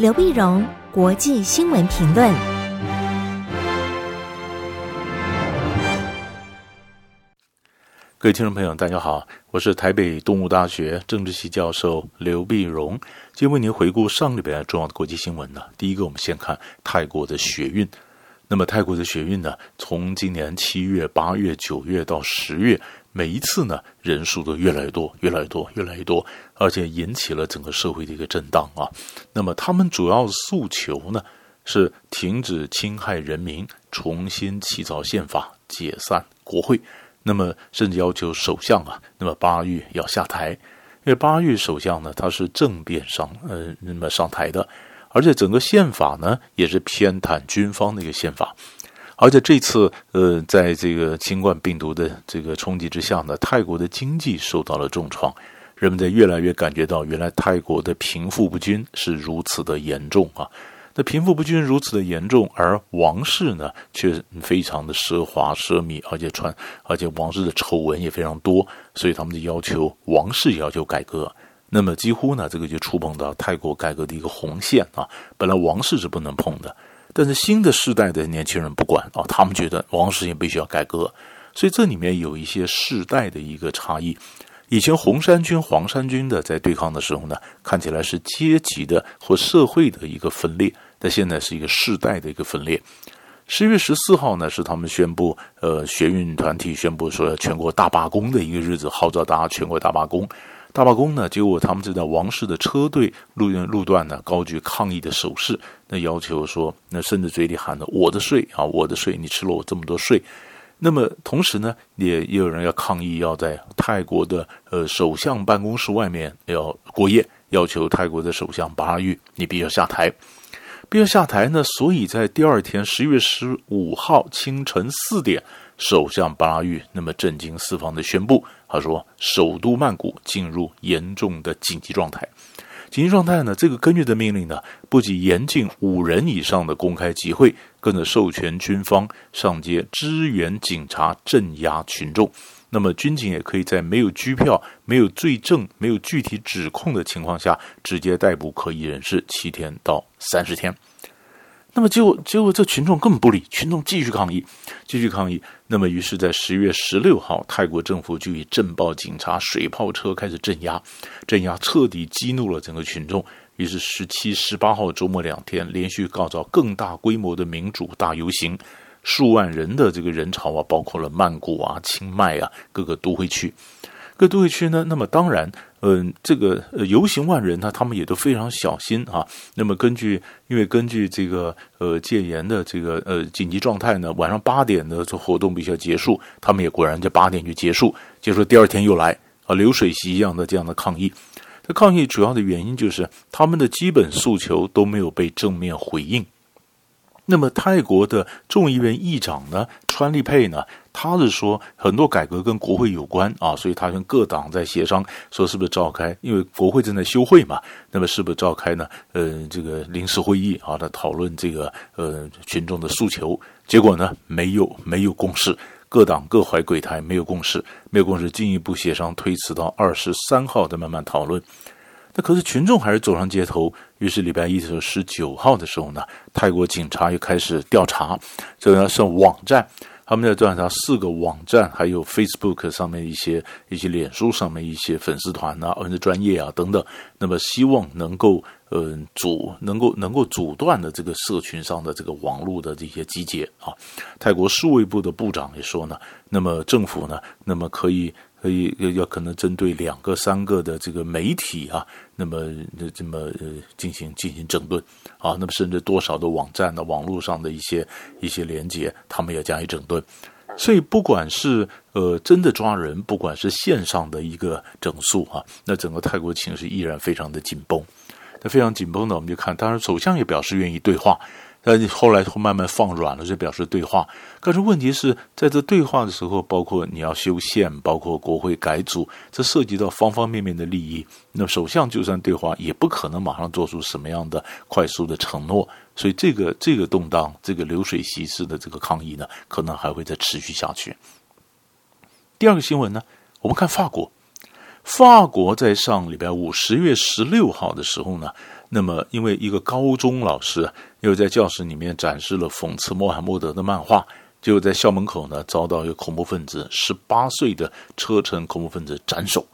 刘碧荣，国际新闻评论。各位听众朋友，大家好，我是台北动物大学政治系教授刘碧荣，今天为您回顾上礼拜重要的国际新闻呢。第一个，我们先看泰国的血运。那么泰国的学运呢，从今年七月、八月、九月到十月，每一次呢人数都越来越多，越来越多，越来越多，而且引起了整个社会的一个震荡啊。那么他们主要诉求呢是停止侵害人民，重新起草宪法，解散国会。那么甚至要求首相啊，那么巴育要下台，因为巴育首相呢他是政变上呃那么上台的。而且整个宪法呢，也是偏袒军方的一个宪法。而且这次，呃，在这个新冠病毒的这个冲击之下呢，泰国的经济受到了重创。人们在越来越感觉到，原来泰国的贫富不均是如此的严重啊。那贫富不均如此的严重，而王室呢，却非常的奢华奢靡，而且传，而且王室的丑闻也非常多，所以他们就要求王室要求改革。那么几乎呢，这个就触碰到泰国改革的一个红线啊。本来王室是不能碰的，但是新的世代的年轻人不管啊，他们觉得王室也必须要改革。所以这里面有一些世代的一个差异。以前红衫军、黄衫军的在对抗的时候呢，看起来是阶级的或社会的一个分裂，但现在是一个世代的一个分裂。十月十四号呢，是他们宣布，呃，学运团体宣布说全国大罢工的一个日子，号召大家全国大罢工。大罢工呢，结果他们就在王室的车队路路段呢高举抗议的手势，那要求说，那甚至嘴里喊着“我的税啊，我的税，你吃了我这么多税”。那么同时呢，也也有人要抗议，要在泰国的呃首相办公室外面要过夜，要求泰国的首相巴育你必须要下台，必须要下台呢。所以在第二天十一月十五号清晨四点。首相巴育那么震惊四方的宣布，他说：“首都曼谷进入严重的紧急状态。紧急状态呢，这个根据的命令呢，不仅严禁五人以上的公开集会，更是授权军方上街支援警察镇压群众。那么军警也可以在没有拘票、没有罪证、没有具体指控的情况下，直接逮捕可疑人士七天到三十天。”那么结果，结果这群众根本不理，群众继续抗议，继续抗议。那么，于是，在十月十六号，泰国政府就以震爆警察、水炮车开始镇压，镇压彻底激怒了整个群众。于是，十七、十八号周末两天连续告召更大规模的民主大游行，数万人的这个人潮啊，包括了曼谷啊、清迈啊各个都会去。各都会区呢，那么当然，嗯、这个游行万人呢，他们也都非常小心啊。那么根据，因为根据这个呃戒严的这个呃紧急状态呢，晚上八点的这活动必须要结束，他们也果然在八点就结束。结束第二天又来啊，流水席一样的这样的抗议。这抗议主要的原因就是他们的基本诉求都没有被正面回应。那么泰国的众议院议长呢，川立佩呢，他是说很多改革跟国会有关啊，所以他跟各党在协商，说是不是召开，因为国会正在休会嘛，那么是不是召开呢？呃，这个临时会议啊，来讨论这个呃群众的诉求。结果呢，没有没有共识，各党各怀鬼胎，没有共识，没有共识，进一步协商推迟到二十三号再慢慢讨论。那可是群众还是走上街头，于是礼拜一的时候，十九号的时候呢，泰国警察又开始调查，这个是网站，他们在调查四个网站，还有 Facebook 上面一些一些脸书上面一些粉丝团啊，或者专业啊等等，那么希望能够嗯、阻能够能够阻断的这个社群上的这个网络的这些集结啊。泰国数位部的部长也说呢，那么政府呢，那么可以。可以要可能针对两个三个的这个媒体啊，那么这么呃进行进行整顿啊，那么甚至多少的网站的网络上的一些一些连接，他们也加以整顿。所以不管是呃真的抓人，不管是线上的一个整肃啊，那整个泰国情势依然非常的紧绷。那非常紧绷呢，我们就看，当然首相也表示愿意对话。但是后来会慢慢放软了，就表示对话。可是问题是在这对话的时候，包括你要修宪，包括国会改组，这涉及到方方面面的利益。那首相就算对话，也不可能马上做出什么样的快速的承诺。所以这个这个动荡，这个流水席式的这个抗议呢，可能还会再持续下去。第二个新闻呢，我们看法国。法国在上礼拜五十月十六号的时候呢，那么因为一个高中老师又在教室里面展示了讽刺穆罕默德的漫画，就在校门口呢遭到一个恐怖分子十八岁的车臣恐怖分子斩首，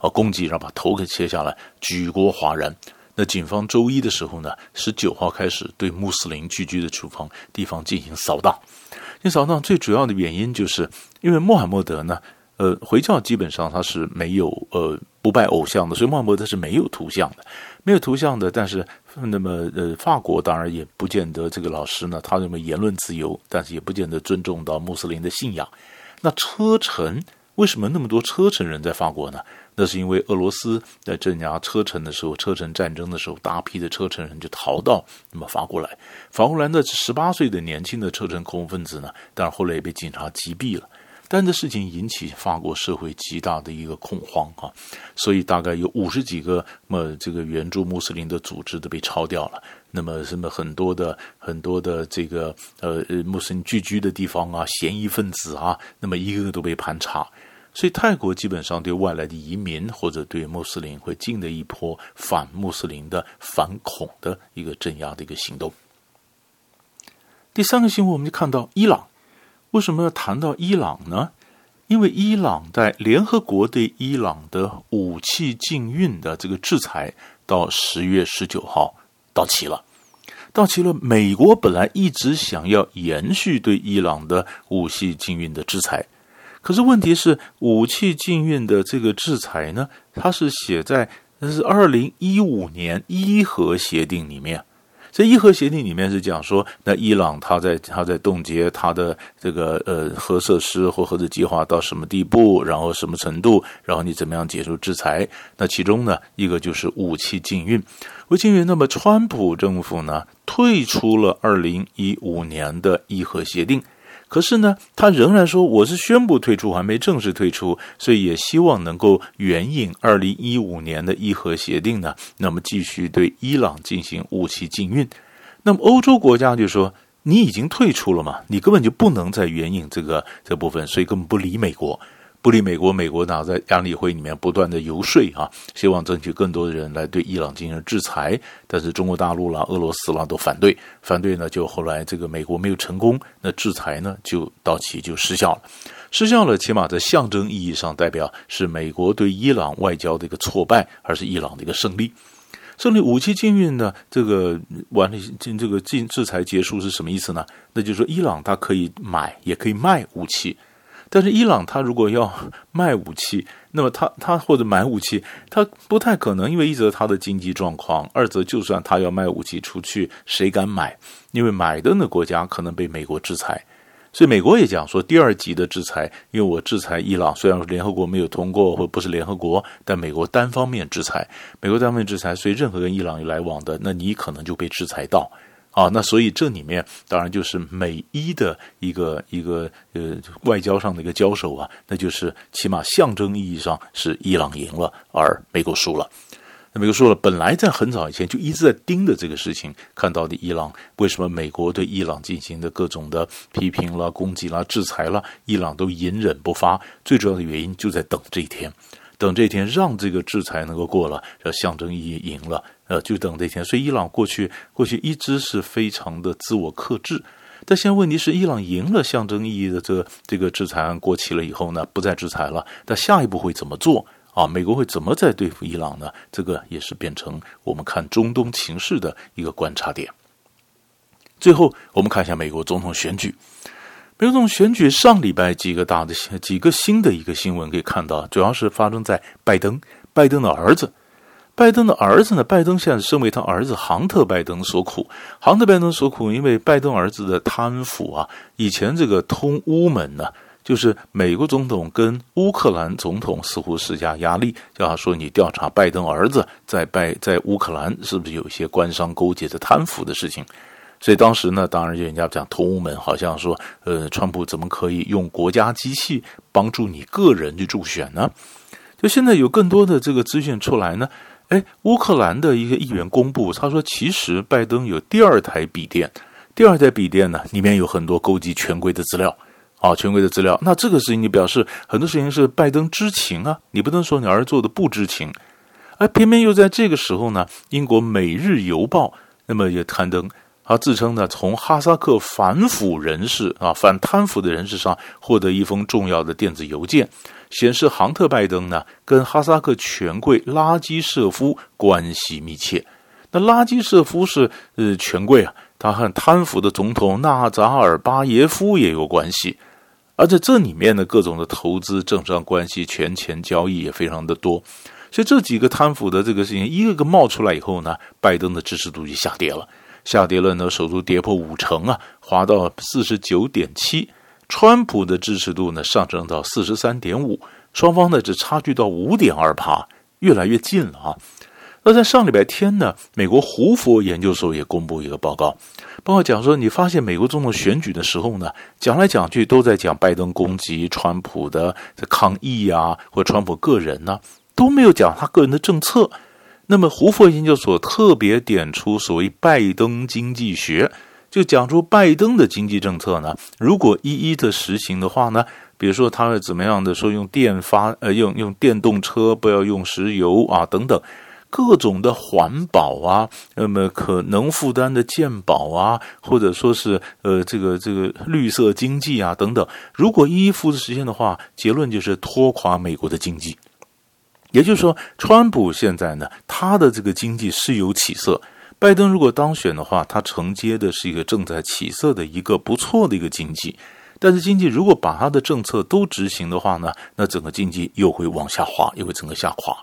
啊，攻击，然后把头给切下来，举国哗然。那警方周一的时候呢，十九号开始对穆斯林聚居的地方地方进行扫荡。这扫荡最主要的原因就是因为穆罕默德呢。呃，回教基本上他是没有呃不拜偶像的，所以穆罕默德是没有图像的，没有图像的。但是那么呃，法国当然也不见得这个老师呢，他认为言论自由，但是也不见得尊重到穆斯林的信仰。那车臣为什么那么多车臣人在法国呢？那是因为俄罗斯在镇压车臣的时候，车臣战争的时候，大批的车臣人就逃到那么法国来。法国来的十八岁的年轻的车臣恐怖分子呢，但是后来也被警察击毙了。但这事情引起法国社会极大的一个恐慌啊，所以大概有五十几个么这个援助穆斯林的组织都被抄掉了。那么什么很多的很多的这个呃穆斯林聚居的地方啊，嫌疑分子啊，那么一个个都被盘查。所以泰国基本上对外来的移民或者对穆斯林会进的一波反穆斯林的反恐的一个镇压的一个行动。第三个新闻我们就看到伊朗。为什么要谈到伊朗呢？因为伊朗在联合国对伊朗的武器禁运的这个制裁到十月十九号到期了，到期了。美国本来一直想要延续对伊朗的武器禁运的制裁，可是问题是武器禁运的这个制裁呢，它是写在那是二零一五年伊核协定里面。这伊核协定里面是讲说，那伊朗他在他在冻结他的这个呃核设施或核子计划到什么地步，然后什么程度，然后你怎么样解除制裁？那其中呢，一个就是武器禁运，武器禁运。那么川普政府呢，退出了二零一五年的伊核协定。可是呢，他仍然说我是宣布退出，还没正式退出，所以也希望能够援引二零一五年的伊核协定呢，那么继续对伊朗进行武器禁运。那么欧洲国家就说，你已经退出了嘛，你根本就不能再援引这个这部分，所以根本不理美国。不理美国，美国呢在安理会里面不断的游说啊，希望争取更多的人来对伊朗进行制裁，但是中国大陆啦、俄罗斯啦都反对，反对呢，就后来这个美国没有成功，那制裁呢就到期就失效了，失效了，起码在象征意义上代表是美国对伊朗外交的一个挫败，而是伊朗的一个胜利。胜利武器禁运呢，这个完了，禁这个禁制裁结束是什么意思呢？那就是说伊朗它可以买也可以卖武器。但是伊朗他如果要卖武器，那么他他或者买武器，他不太可能，因为一则他的经济状况，二则就算他要卖武器出去，谁敢买？因为买的那国家可能被美国制裁，所以美国也讲说第二级的制裁，因为我制裁伊朗，虽然联合国没有通过或不是联合国，但美国单方面制裁，美国单方面制裁，所以任何跟伊朗有来往的，那你可能就被制裁到。啊，那所以这里面当然就是美伊的一个一个呃外交上的一个交手啊，那就是起码象征意义上是伊朗赢了，而美国输了。那美国输了，本来在很早以前就一直在盯着这个事情，看到底伊朗为什么美国对伊朗进行的各种的批评啦、攻击啦、制裁啦，伊朗都隐忍不发。最主要的原因就在等这一天。等这天，让这个制裁能够过了，要象征意义赢了，呃，就等这天。所以，伊朗过去过去一直是非常的自我克制，但现在问题是，伊朗赢了象征意义的这个这个制裁案过期了以后呢，不再制裁了。但下一步会怎么做啊？美国会怎么再对付伊朗呢？这个也是变成我们看中东情势的一个观察点。最后，我们看一下美国总统选举。美国总统选举上礼拜几个大的几个新的一个新闻可以看到，主要是发生在拜登，拜登的儿子，拜登的儿子呢，拜登现在身为他儿子杭特拜登所苦，杭特拜登所苦，因为拜登儿子的贪腐啊，以前这个通乌门呢，就是美国总统跟乌克兰总统似乎施加压力，叫他说你调查拜登儿子在拜在乌克兰是不是有一些官商勾结的贪腐的事情。所以当时呢，当然就人家讲通乌门，好像说，呃，川普怎么可以用国家机器帮助你个人去助选呢？就现在有更多的这个资讯出来呢，哎，乌克兰的一个议员公布，他说其实拜登有第二台笔电，第二台笔电呢里面有很多勾结权贵的资料，啊，权贵的资料。那这个事情你表示很多事情是拜登知情啊，你不能说你儿子做的不知情。而偏偏又在这个时候呢，英国《每日邮报》那么也刊登，他自称呢，从哈萨克反腐人士啊、反贪腐的人士上获得一封重要的电子邮件，显示杭特·拜登呢跟哈萨克权贵拉基舍夫关系密切。那拉基舍夫是呃权贵啊，他和贪腐的总统纳扎尔巴耶夫也有关系，而且这里面的各种的投资、政商关系、权钱交易也非常的多。所以这几个贪腐的这个事情一个个冒出来以后呢，拜登的支持度就下跌了，下跌了呢，首度跌破五成啊，滑到四十九点七。川普的支持度呢上升到四十三点五，双方呢只差距到五点二趴，越来越近了啊。那在上礼拜天呢，美国胡佛研究所也公布一个报告，报告讲说，你发现美国总统选举的时候呢，讲来讲去都在讲拜登攻击川普的抗议啊，或川普个人呢、都没有讲他个人的政策，那么胡佛研究所特别点出所谓拜登经济学，就讲出拜登的经济政策呢，如果一一的实行的话呢，比如说他会怎么样的说用电发呃用用电动车不要用石油啊等等，各种的环保啊，那么可能负担的健保啊，或者说是呃这个这个绿色经济啊等等，如果一一付诸实现的话，结论就是拖垮美国的经济。也就是说，川普现在呢，他的这个经济是有起色。拜登如果当选的话，他承接的是一个正在起色的一个不错的一个经济。但是经济如果把他的政策都执行的话呢，那整个经济又会往下滑，又会整个下滑。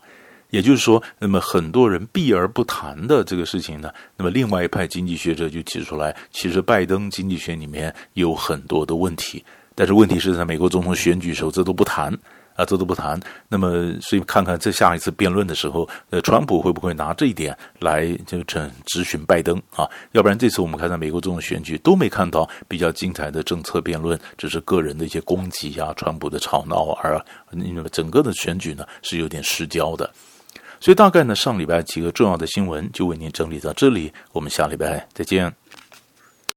也就是说，那么很多人避而不谈的这个事情呢，那么另外一派经济学者就提出来，其实拜登经济学里面有很多的问题。但是问题是在美国总统选举时候，这都不谈。啊，这都不谈。那么，所以看看这下一次辩论的时候，呃，川普会不会拿这一点来就这质询拜登啊？要不然这次我们看到美国总统选举都没看到比较精彩的政策辩论，只是个人的一些攻击啊，川普的吵闹而那整个的选举呢是有点失焦的。所以大概呢，上礼拜几个重要的新闻就为您整理到这里，我们下礼拜再见。